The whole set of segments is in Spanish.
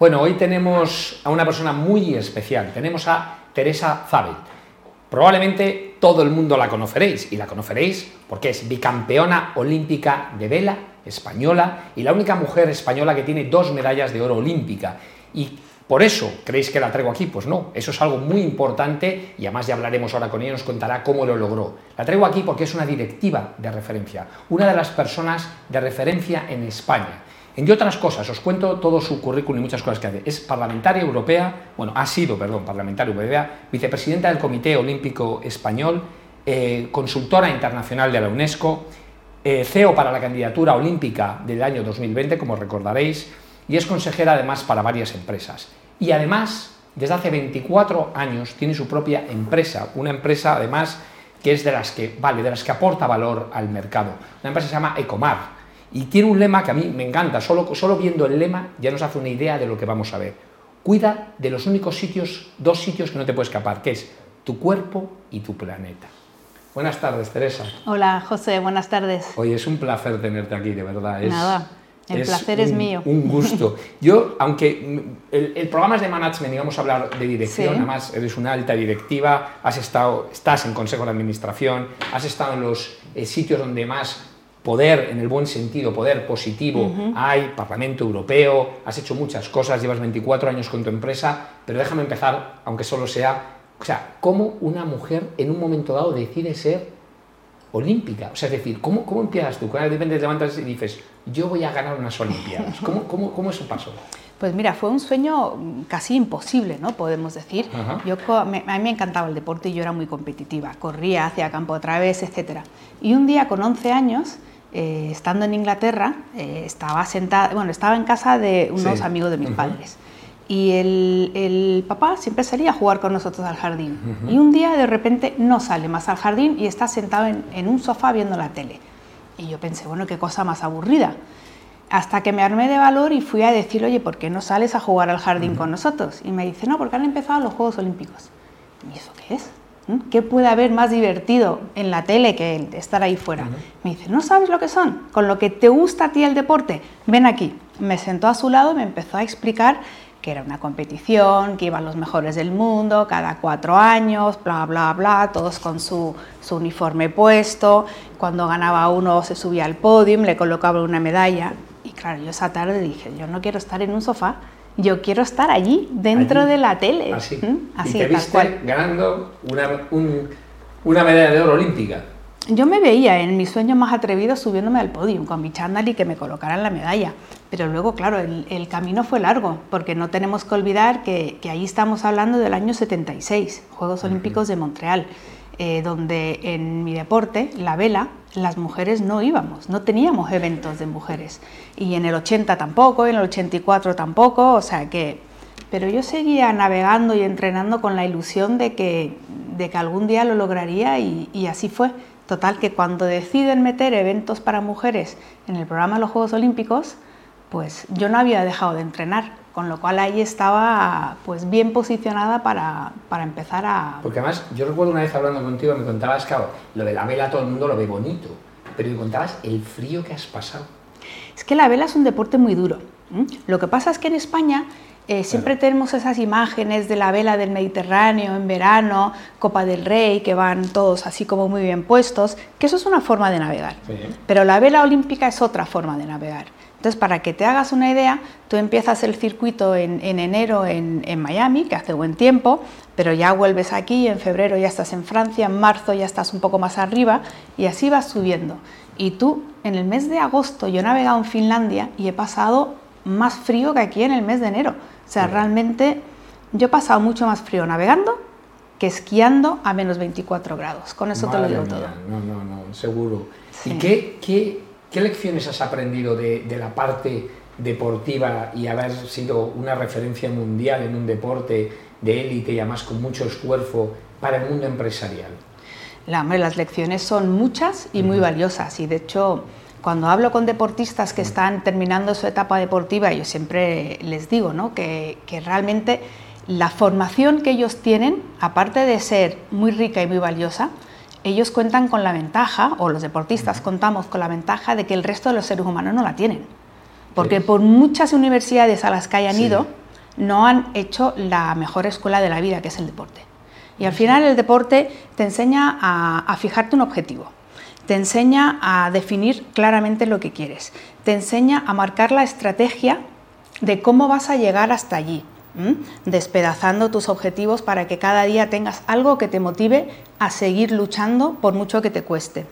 Bueno, hoy tenemos a una persona muy especial. Tenemos a Teresa Zabel. Probablemente todo el mundo la conoceréis y la conoceréis porque es bicampeona olímpica de vela española y la única mujer española que tiene dos medallas de oro olímpica. Y por eso creéis que la traigo aquí. Pues no, eso es algo muy importante y además ya hablaremos ahora con ella, nos contará cómo lo logró. La traigo aquí porque es una directiva de referencia, una de las personas de referencia en España. Entre otras cosas, os cuento todo su currículum y muchas cosas que hace. Es parlamentaria europea, bueno, ha sido, perdón, parlamentaria europea, vicepresidenta del Comité Olímpico Español, eh, consultora internacional de la UNESCO, eh, CEO para la candidatura olímpica del año 2020, como recordaréis, y es consejera además para varias empresas. Y además, desde hace 24 años tiene su propia empresa, una empresa además que es de las que vale, de las que aporta valor al mercado. Una empresa se llama Ecomar y tiene un lema que a mí me encanta, solo, solo viendo el lema ya nos hace una idea de lo que vamos a ver. Cuida de los únicos sitios, dos sitios que no te puedes escapar, que es tu cuerpo y tu planeta. Buenas tardes, Teresa. Hola, José, buenas tardes. Oye, es un placer tenerte aquí, de verdad. Es, Nada, el placer es mío. Un gusto. Yo, aunque el, programa es de management y vamos a hablar de dirección, además eres una alta directiva, has estado, estás en consejo de administración, has estado en los eh, sitios donde más poder en el buen sentido, poder positivo, hay Parlamento Europeo, has hecho muchas cosas, llevas 24 años con tu empresa, pero déjame empezar, aunque solo sea, o sea, cómo una mujer en un momento dado decide ser olímpica, o sea, es decir, ¿cómo, cómo empiezas tú? Cuando de repente te levantas y dices, yo voy a ganar unas Olimpiadas, ¿cómo, cómo, cómo es un paso? Pues mira, fue un sueño casi imposible, ¿no? Podemos decir. Yo, a mí me encantaba el deporte y yo era muy competitiva. Corría hacia campo otra vez, etc. Y un día con 11 años eh, estando en Inglaterra, eh, estaba sentada, bueno, estaba en casa de unos amigos de mis padres. Y el, papá siempre salía a jugar con nosotros al jardín. Y un día de repente no sale más al jardín y está sentado en, un sofá viendo la tele. Y yo pensé, bueno, qué cosa más aburrida. Hasta que me armé de valor y fui a decir, oye, ¿por qué no sales a jugar al jardín con nosotros? Y me dice, no, porque han empezado los Juegos Olímpicos. ¿Y eso qué es? ¿Qué puede haber más divertido en la tele que estar ahí fuera? Me dice, ¿no sabes lo que son? Con lo que te gusta a ti el deporte, ven aquí. Me sentó a su lado y me empezó a explicar que era una competición, que iban los mejores del mundo cada cuatro años, bla, bla, bla, todos con su, su uniforme puesto. Cuando ganaba uno se subía al podio, le colocaba una medalla. Y claro, yo esa tarde dije, yo no quiero estar en un sofá yo quiero estar allí, dentro de la tele. Así. ¿Mm? Así y te viste ganando una, una medalla de oro olímpica. Yo me veía en mi sueño más atrevido subiéndome al podio con mi chándal y que me colocaran la medalla. Pero luego, claro, el, camino fue largo, porque no tenemos que olvidar que, que, ahí estamos hablando del año 76, Juegos Olímpicos de Montreal. Eh, donde en mi deporte, la vela, las mujeres no íbamos, no teníamos eventos de mujeres. Y en el 80 tampoco, en el 84 tampoco, o sea que... Pero yo seguía navegando y entrenando con la ilusión de que, de que algún día lo lograría y, y así fue. Total que cuando deciden meter eventos para mujeres en el programa de los Juegos Olímpicos, pues yo no había dejado de entrenar con lo cual ahí estaba pues bien posicionada para, para, empezar a... Porque además, yo recuerdo una vez hablando contigo, me contabas, claro, lo de la vela todo el mundo lo ve bonito, pero me contabas el frío que has pasado. Es que la vela es un deporte muy duro. Lo que pasa es que en España eh, siempre tenemos esas imágenes de la vela del Mediterráneo en verano, Copa del Rey, que van todos así como muy bien puestos, que eso es una forma de navegar. Pero la vela olímpica es otra forma de navegar. Entonces, para que te hagas una idea, tú empiezas el circuito en, enero en, Miami, que hace buen tiempo, pero ya vuelves aquí, en febrero ya estás en Francia, en marzo ya estás un poco más arriba y así vas subiendo. Y tú, en el mes de agosto, yo he navegado en Finlandia y he pasado más frío que aquí en el mes de enero. O sea, realmente yo he pasado mucho más frío navegando que esquiando a menos 24 grados. Con eso te lo digo todo. No, no, no, seguro. ¿Y qué, qué ¿Qué lecciones has aprendido de, la parte deportiva y haber sido una referencia mundial en un deporte de élite y además con mucho esfuerzo para el mundo empresarial? La, las lecciones son muchas y muy valiosas y de hecho cuando hablo con deportistas que están terminando su etapa deportiva, yo siempre les digo ¿no? que, que realmente la formación que ellos tienen, aparte de ser muy rica y muy valiosa, ellos cuentan con la ventaja, o los deportistas contamos con la ventaja de que el resto de los seres humanos no la tienen. Porque por muchas universidades a las que hayan ido, no han hecho la mejor escuela de la vida, que es el deporte. Y al final el deporte te enseña a, fijarte un objetivo, te enseña a definir claramente lo que quieres, te enseña a marcar la estrategia de cómo vas a llegar hasta allí, despedazando tus objetivos para que cada día tengas algo que te motive a seguir luchando por mucho que te cueste.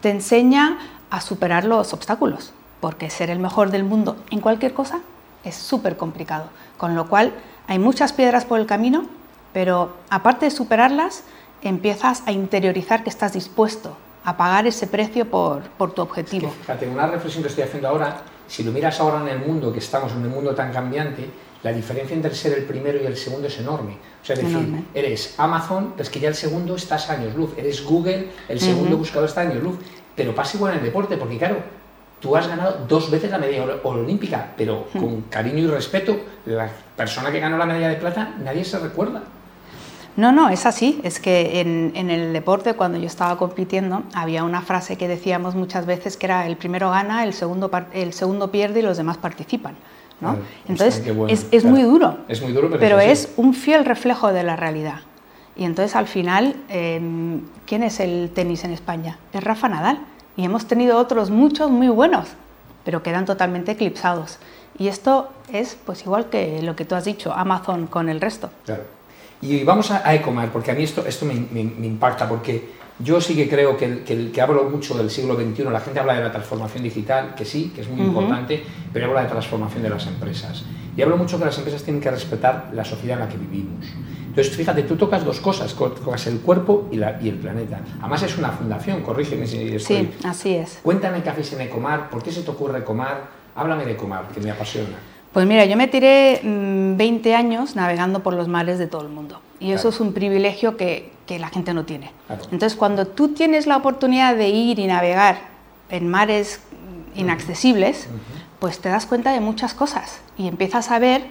Te enseña a superar los obstáculos, porque ser el mejor del mundo en cualquier cosa es súper complicado, con lo cual hay muchas piedras por el camino pero aparte de superarlas, empiezas a interiorizar que estás dispuesto a pagar ese precio por, tu objetivo. fíjate, una reflexión que estoy haciendo ahora, si lo miras ahora en el mundo, que estamos en un mundo tan cambiante, la diferencia entre ser el primero y el segundo es enorme. O sea, es decir, eres Amazon, es que ya el segundo estás años luz, eres Google, el segundo buscador está años luz. Pero pasa igual en el deporte, porque claro, tú has ganado dos veces la medalla olímpica, pero con cariño y respeto, la persona que ganó la medalla de plata, nadie se recuerda. No, no, es así. Es que en, el deporte, cuando yo estaba compitiendo, había una frase que decíamos muchas veces que era el primero gana, el segundo, el segundo pierde y los demás participan. ¿No? entonces, es, muy duro. Es muy duro, pero, es, un fiel reflejo de la realidad. Y entonces, al final, em, ¿quién es el tenis en España? Es Rafa Nadal. Y hemos tenido otros muchos muy buenos, pero quedan totalmente eclipsados. Y esto es pues igual que lo que tú has dicho, Amazon con el resto. Claro. Y vamos a, Ecomar, porque a mí esto, esto me, impacta, porque yo sí que creo que, que, hablo mucho del siglo XXI, la gente habla de la transformación digital, que sí, que es muy importante, pero habla de transformación de las empresas. Y hablo mucho que las empresas tienen que respetar la sociedad en la que vivimos. Entonces, fíjate, tú tocas dos cosas, tocas el cuerpo y, la, y el planeta. Además es una fundación, corrígeme si estoy... Sí, así es. Cuéntame qué hacéis en Ecomar, por qué se te ocurre Ecomar, háblame de Ecomar, que me apasiona. Pues mira, yo me tiré 20 mm, años navegando por los mares de todo el mundo. Y eso es un privilegio que, la gente no tiene. Entonces, cuando tú tienes la oportunidad de ir y navegar en mares inaccesibles, pues te das cuenta de muchas cosas y empiezas a ver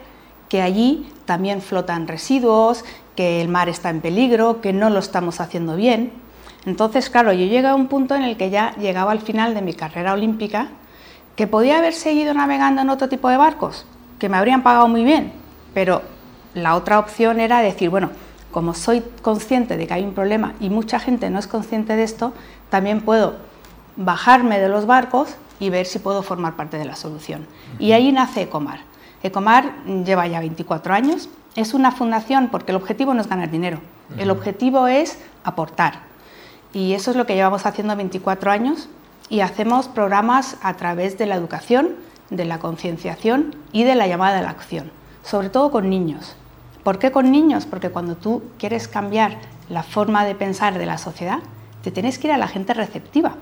que allí también flotan residuos, que el mar está en peligro, que no lo estamos haciendo bien. Entonces, claro, yo llegué a un punto en el que ya llegaba al final de mi carrera olímpica, que podía haber seguido navegando en otro tipo de barcos, que me habrían pagado muy bien, pero la otra opción era decir, bueno, como soy consciente de que hay un problema y mucha gente no es consciente de esto, también puedo bajarme de los barcos y ver si puedo formar parte de la solución. Y ahí nace Ecomar. Ecomar lleva ya 24 años, es una fundación porque el objetivo no es ganar dinero, el objetivo es aportar. Y eso es lo que llevamos haciendo 24 años y hacemos programas a través de la educación, de la concienciación y de la llamada a la acción, sobre todo con niños. ¿Por qué con niños? Porque cuando tú quieres cambiar la forma de pensar de la sociedad, te tienes que ir a la gente receptiva.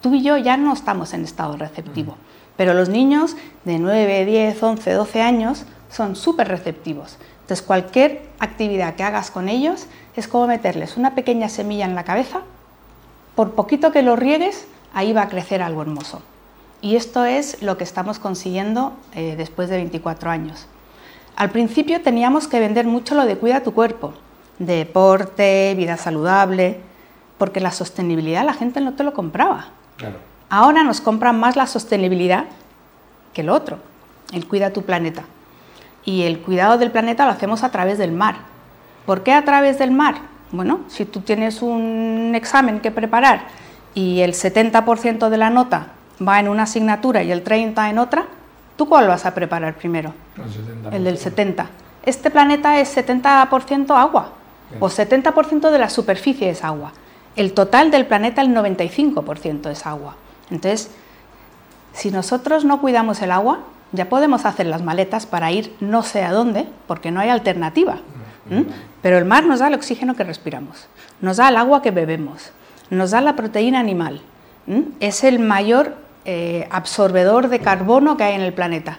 Tú y yo ya no estamos en estado receptivo, pero los niños de 9, 10, 11, 12 años son súper receptivos. Entonces cualquier actividad que hagas con ellos es como meterles una pequeña semilla en la cabeza, por poquito que lo riegues, ahí va a crecer algo hermoso. Y esto es lo que estamos consiguiendo eh, después de 24 años. Al principio teníamos que vender mucho lo de cuida tu cuerpo, deporte, vida saludable, porque la sostenibilidad la gente no te lo compraba. Ahora nos compran más la sostenibilidad que lo otro, el cuida tu planeta. Y el cuidado del planeta lo hacemos a través del mar. ¿Por qué a través del mar? Bueno, si tú tienes un examen que preparar y el 70% de la nota va en una asignatura y el 30% en otra, ¿Tú cuál vas a preparar primero? El, del 70. Este planeta es 70% agua, o 70% de la superficie es agua. El total del planeta, el 95% es agua. Entonces, si nosotros no cuidamos el agua, ya podemos hacer las maletas para ir no sé a dónde, porque no hay alternativa. Pero el mar nos da el oxígeno que respiramos, nos da el agua que bebemos, nos da la proteína animal. Es el mayor eh, absorbedor de carbono que hay en el planeta.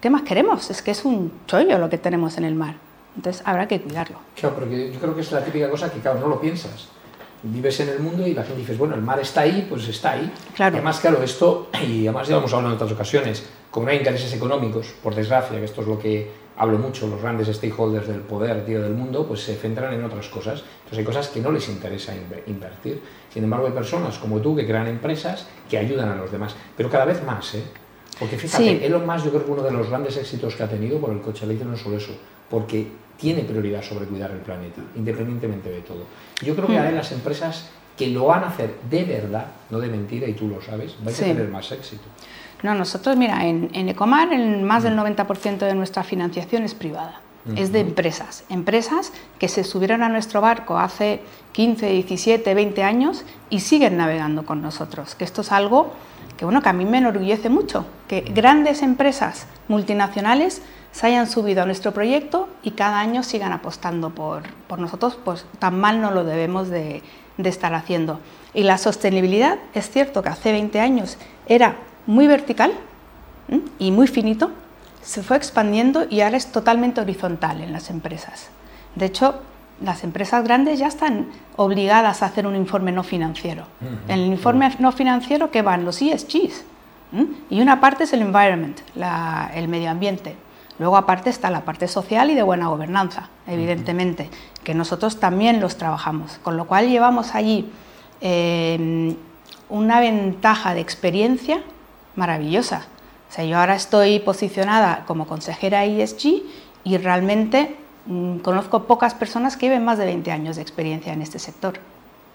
¿Qué más queremos? Es que es un chollo lo que tenemos en el mar. Entonces habrá que cuidarlo. Claro, porque yo creo que es la típica cosa que, claro, no lo piensas. Vives en el mundo y la gente dice, bueno, el mar está ahí, pues está ahí. Claro. Y además, claro, esto, y además ya hemos hablado en otras ocasiones, como no hay intereses económicos, por desgracia, que esto es lo que hablo mucho, los grandes stakeholders del poder tío, del mundo, pues se centran en otras cosas. Entonces hay cosas que no les interesa invertir. Sin embargo, hay personas como tú que crean empresas que ayudan a los demás, pero cada vez más. ¿eh? Porque fíjate, Elon Musk yo creo que uno de los grandes éxitos que ha tenido por el coche eléctrico no es solo eso, porque tiene prioridad sobre cuidar el planeta, independientemente de todo. Yo creo que mm. ahora las empresas que lo van a hacer de verdad, no de mentira, y tú lo sabes, vais a tener más éxito. No, nosotros, mira, en, Ecomar el, más del 90% de nuestra financiación es privada, es de empresas. Empresas que se subieron a nuestro barco hace 15, 17, 20 años y siguen navegando con nosotros, que esto es algo que, bueno, que a mí me enorgullece mucho, que grandes empresas multinacionales se hayan subido a nuestro proyecto y cada año sigan apostando por, por nosotros, pues tan mal no lo debemos de, de estar haciendo. Y la sostenibilidad, es cierto que hace 20 años era muy vertical y muy finito, se fue expandiendo y ahora es totalmente horizontal en las empresas. De hecho, las empresas grandes ya están obligadas a hacer un informe no financiero. En el informe no financiero, ¿qué van? Los ESGs. Y una parte es el environment, el medio ambiente. Luego aparte está la parte social y de buena gobernanza, evidentemente, que nosotros también los trabajamos, con lo cual llevamos allí eh, una ventaja de experiencia maravillosa. O sea, yo ahora estoy posicionada como consejera ESG y realmente mm, conozco pocas personas que lleven más de 20 años de experiencia en este sector.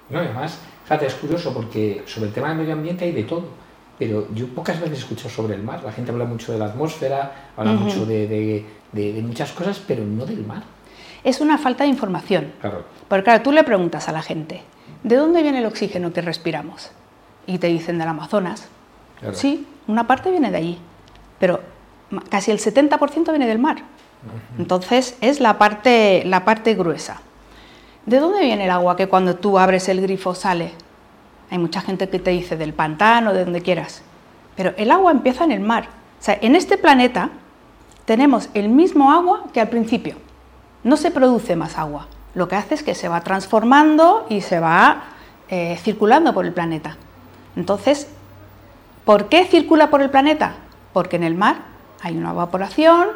No, además, fíjate, es curioso porque sobre el tema del medio ambiente hay de todo pero yo pocas veces escucho sobre el mar. La gente habla mucho de la atmósfera, habla mucho de, muchas cosas, pero no del mar. Es una falta de información. Claro. Porque claro, tú le preguntas a la gente, ¿de dónde viene el oxígeno que respiramos? Y te dicen del Amazonas. Sí, una parte viene de allí, pero casi el 70% viene del mar. Entonces es la parte, la parte gruesa. ¿De dónde viene el agua que cuando tú abres el grifo sale? Hay mucha gente que te dice del pantano, de donde quieras. Pero el agua empieza en el mar. O sea, en este planeta tenemos el mismo agua que al principio. No se produce más agua. Lo que hace es que se va transformando y se va eh, circulando por el planeta. Entonces, ¿por qué circula por el planeta? Porque en el mar hay una evaporación,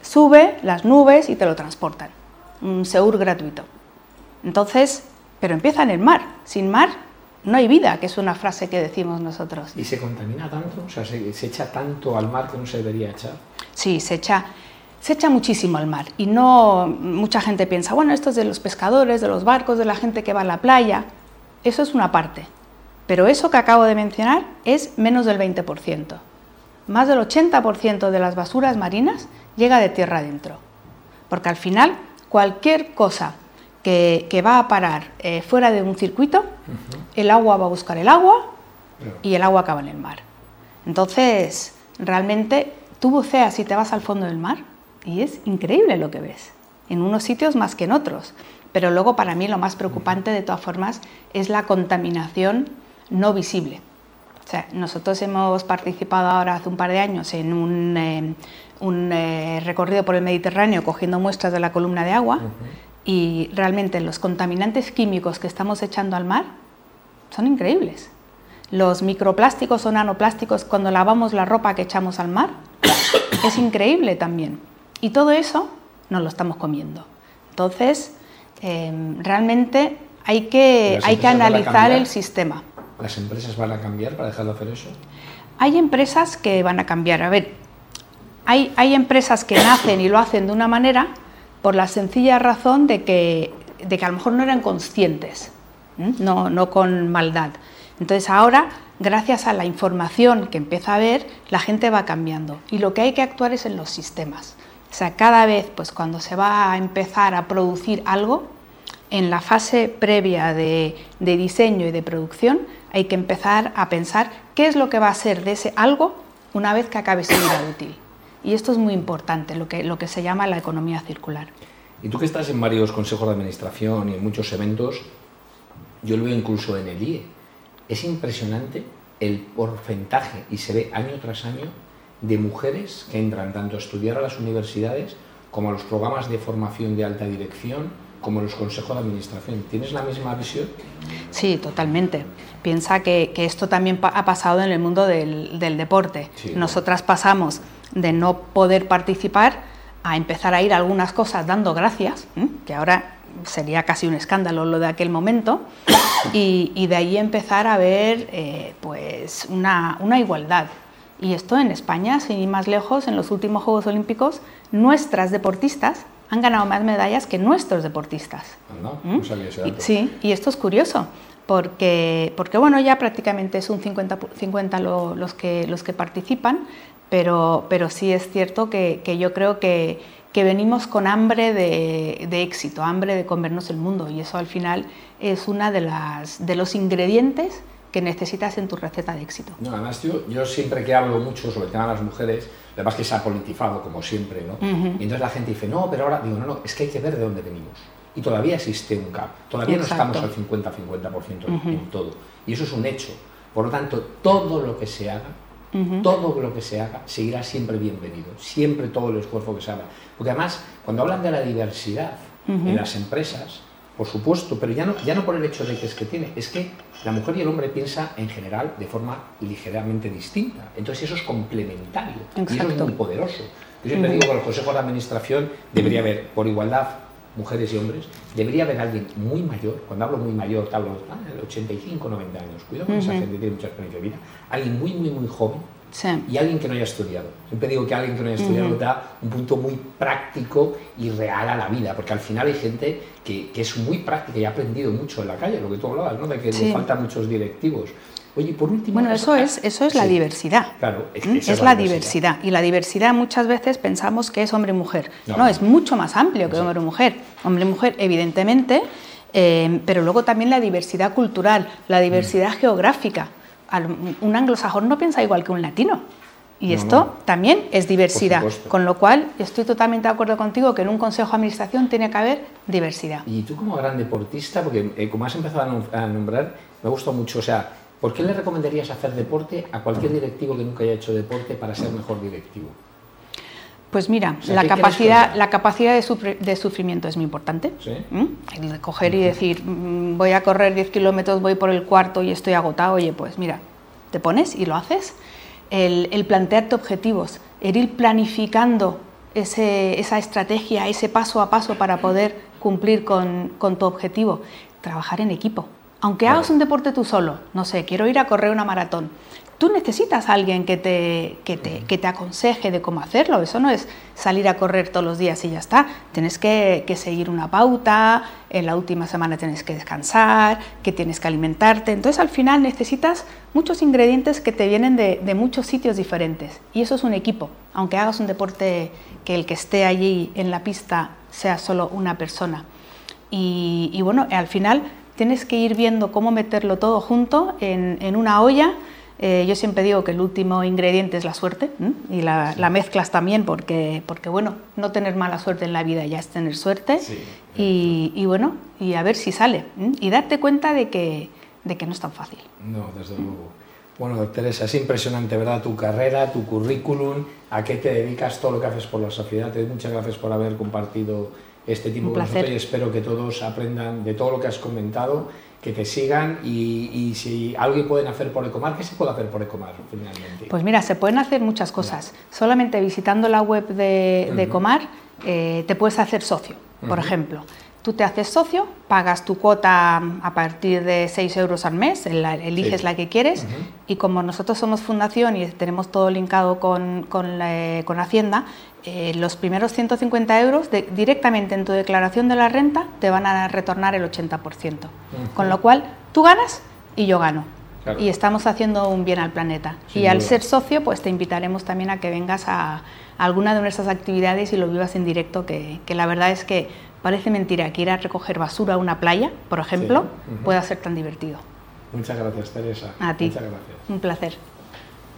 sube las nubes y te lo transportan. Un seur gratuito. Entonces, pero empieza en el mar. Sin mar no hay vida, que es una frase que decimos nosotros. ¿Y se contamina tanto? O sea, ¿se, echa tanto al mar que no se debería echar? Sí, se echa, se echa muchísimo al mar. Y no, mucha gente piensa, bueno, esto es de los pescadores, de los barcos, de la gente que va a la playa. Eso es una parte. Pero eso que acabo de mencionar es menos del 20%. Más del 80% de las basuras marinas llega de tierra adentro. Porque al final, cualquier cosa que, va a parar eh, fuera de un circuito, el agua va a buscar el agua y el agua acaba en el mar. Entonces, realmente tú buceas y te vas al fondo del mar y es increíble lo que ves, en unos sitios más que en otros. Pero luego para mí lo más preocupante de todas formas es la contaminación no visible. O sea, nosotros hemos participado ahora hace un par de años en un, eh, eh, recorrido por el Mediterráneo cogiendo muestras de la columna de agua y realmente los contaminantes químicos que estamos echando al mar son increíbles. Los microplásticos o nanoplásticos cuando lavamos la ropa que echamos al mar es increíble también. Y todo eso nos lo estamos comiendo. Entonces, em, realmente hay que, hay que analizar el sistema. ¿Las empresas van a cambiar para dejar de hacer eso? Hay empresas que van a cambiar. A ver, hay, hay empresas que nacen y lo hacen de una manera por la sencilla razón de que, de que a lo mejor no eran conscientes, no, no con maldad. Entonces ahora, gracias a la información que empieza a haber, la gente va cambiando y lo que hay que actuar es en los sistemas. O sea, cada vez, pues cuando se va a empezar a producir algo, en la fase previa de, de, diseño y de producción hay que empezar a pensar qué es lo que va a ser de ese algo una vez que acabe su vida útil. Y esto es muy importante, lo que, lo que se llama la economía circular. Y tú que estás en varios consejos de administración y en muchos eventos, yo lo veo incluso en el IE, es impresionante el porcentaje, y se ve año tras año, de mujeres que entran tanto a estudiar a las universidades como a los programas de formación de alta dirección, como los consejos de administración. ¿Tienes la misma visión? Sí, totalmente. Piensa que, esto también ha pasado en el mundo del, deporte. Nosotras pasamos de no poder participar a empezar a ir a algunas cosas dando gracias, que ahora sería casi un escándalo lo de aquel momento, y, de ahí empezar a ver eh, pues una, igualdad. Y esto en España, sin ir más lejos, en los últimos Juegos Olímpicos, nuestras deportistas han ganado más medallas que nuestros deportistas. No, ¿Mm? no sabía ese dato. sí, y esto es curioso, porque, porque bueno, ya prácticamente es un 50, 50 los, que, los que participan, pero, pero sí es cierto que, que yo creo que, que, venimos con hambre de, de, éxito, hambre de comernos el mundo, y eso al final es una de, las, de los ingredientes que necesitas en tu receta de éxito. No, además yo, yo siempre que hablo mucho sobre el tema de las mujeres, además que se ha politizado como siempre, ¿no? Y entonces la gente dice, no, pero ahora, digo, no, no, es que hay que ver de dónde venimos. Y todavía existe un gap, todavía no estamos al 50-50% en todo. Y eso es un hecho. Por lo tanto, todo lo que se haga, todo lo que se haga, seguirá siempre bienvenido, siempre todo el esfuerzo que se haga. Porque además, cuando hablan de la diversidad en las empresas, por supuesto, pero ya no, ya no por el hecho de que es que tiene, es que la mujer y el hombre piensan en general de forma ligeramente distinta. Entonces eso es complementario y eso es muy poderoso. Yo siempre digo que el Consejo de Administración debería haber, por igualdad, mujeres y hombres, debería haber alguien muy mayor, cuando hablo muy mayor, te hablo ah, de 85, 90 años, cuidado con esa gente que tiene mucha experiencia de vida, alguien muy, muy, muy joven, y alguien que no haya estudiado. Siempre digo que alguien que no haya estudiado da un punto muy práctico y real a la vida, porque al final hay gente que, que, es muy práctica y ha aprendido mucho en la calle, lo que tú hablabas, ¿no? de que le faltan muchos directivos. Oye, por último... Bueno, eso es, eso es la diversidad. Claro, es, es la, diversidad. Y la diversidad muchas veces pensamos que es hombre-mujer. No, es mucho más amplio que hombre-mujer. Hombre-mujer, evidentemente, eh, pero luego también la diversidad cultural, la diversidad geográfica un anglosajón no piensa igual que un latino. Y esto también es diversidad. Con lo cual, estoy totalmente de acuerdo contigo que en un consejo de administración tiene que haber diversidad. Y tú como gran deportista, porque eh, como has empezado a nombrar, me gusta mucho, o sea, ¿por qué le recomendarías hacer deporte a cualquier directivo que nunca haya hecho deporte para ser mejor directivo? Pues mira, la, capacidad, la capacidad de, sufrimiento es muy importante. ¿Sí? ¿Mm? El de coger y decir, mm, voy a correr 10 kilómetros, voy por el cuarto y estoy agotado, oye, pues mira, te pones y lo haces. El, plantearte objetivos, el ir planificando esa estrategia, ese paso a paso para poder cumplir con, con tu objetivo. Trabajar en equipo. Aunque hagas un deporte tú solo, no sé, quiero ir a correr una maratón tú necesitas a alguien que te, que te, que te, aconseje de cómo hacerlo. Eso no es salir a correr todos los días y ya está. Tienes que, que, seguir una pauta, en la última semana tienes que descansar, que tienes que alimentarte. Entonces al final necesitas muchos ingredientes que te vienen de, de muchos sitios diferentes. Y eso es un equipo. Aunque hagas un deporte que el que esté allí en la pista sea solo una persona. Y, y bueno, al final tienes que ir viendo cómo meterlo todo junto en, en una olla eh, yo siempre digo que el último ingrediente es la suerte y la, mezclas también porque, porque, bueno, no tener mala suerte en la vida ya es tener suerte y, bueno, y a ver si sale y darte cuenta de que, de que no es tan fácil. No, desde luego. Bueno, Teresa, es impresionante, ¿verdad? Tu carrera, tu currículum, a qué te dedicas, todo lo que haces por la sociedad. Muchas gracias por haber compartido este tiempo con nosotros y espero que todos aprendan de todo lo que has comentado que te sigan y, si algo pueden hacer por Ecomar, ¿qué se puede hacer por Ecomar finalmente? Pues mira, se pueden hacer muchas cosas. Solamente visitando la web de, Ecomar eh, te puedes hacer socio, por ejemplo. Tú te haces socio, pagas tu cuota a partir de 6 euros al mes, eliges la que quieres y como nosotros somos fundación y tenemos todo linkado con, con, con Hacienda, eh, los primeros 150 euros directamente en tu declaración de la renta te van a retornar el 80%. Con lo cual tú ganas y yo gano. Y estamos haciendo un bien al planeta. y al ser socio, pues te invitaremos también a que vengas a, alguna de nuestras actividades y lo vivas en directo, que, que la verdad es que Parece mentira que ir a recoger basura a una playa, por ejemplo, pueda ser tan divertido. Muchas gracias, Teresa. A ti. Muchas gracias. Un placer.